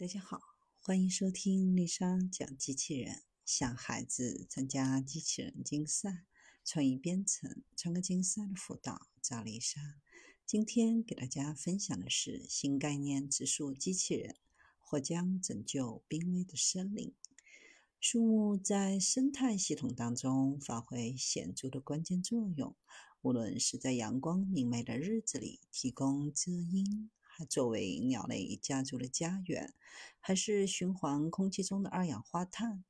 大家好，欢迎收听丽莎讲机器人。想孩子参加机器人竞赛、创意编程、创客竞赛的辅导，找丽莎。今天给大家分享的是新概念植树机器人，或将拯救濒危的森林。树木在生态系统当中发挥显著的关键作用，无论是在阳光明媚的日子里提供遮阴，还作为鸟类家族的家园，还是循环空气中的二氧化碳。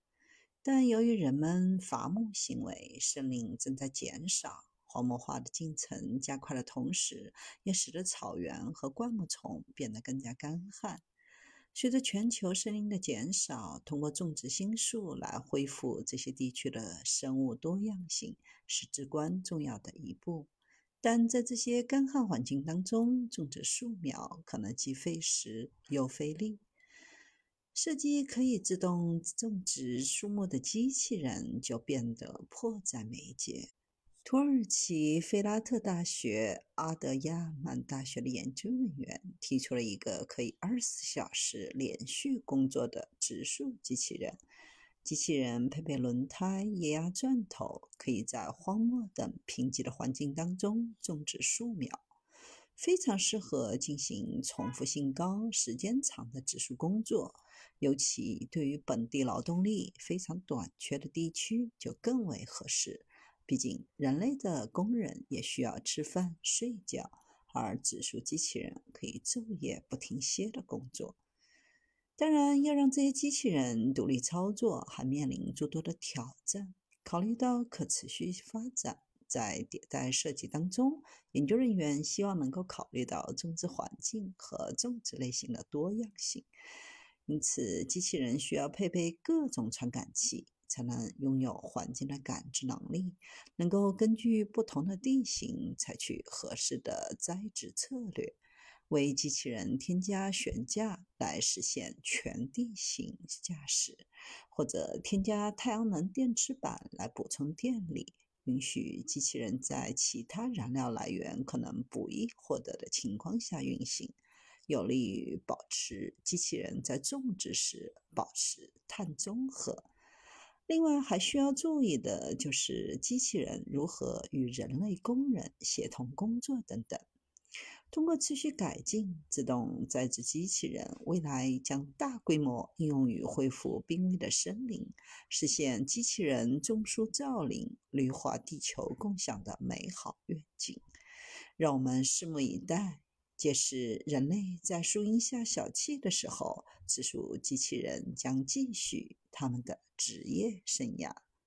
但由于人们伐木行为，森林正在减少，荒漠化的进程加快的同时，也使得草原和灌木丛变得更加干旱。随着全球森林的减少，通过种植新树来恢复这些地区的生物多样性是至关重要的一步。但在这些干旱环境当中，种植树苗可能既费时又费力。设计可以自动种植树木的机器人就变得迫在眉睫。土耳其费拉特大学、阿德亚曼大学的研究人员提出了一个可以二十四小时连续工作的植树机器人。机器人配备轮胎、液压钻头，可以在荒漠等贫瘠的环境当中种植树苗，非常适合进行重复性高、时间长的植树工作。尤其对于本地劳动力非常短缺的地区，就更为合适。毕竟，人类的工人也需要吃饭、睡觉，而植树机器人可以昼夜不停歇的工作。当然，要让这些机器人独立操作，还面临诸多的挑战。考虑到可持续发展，在迭代设计当中，研究人员希望能够考虑到种植环境和种植类型的多样性，因此，机器人需要配备各种传感器。才能拥有环境的感知能力，能够根据不同的地形采取合适的栽植策略，为机器人添加悬架来实现全地形驾驶，或者添加太阳能电池板来补充电力，允许机器人在其他燃料来源可能不易获得的情况下运行，有利于保持机器人在种植时保持碳中和。另外还需要注意的就是机器人如何与人类工人协同工作等等。通过持续改进，自动栽植机器人未来将大规模应用于恢复濒危的森林，实现机器人种树造林、绿化地球共享的美好愿景。让我们拭目以待。届时，人类在树荫下小憩的时候，植树机器人将继续他们的职业生涯。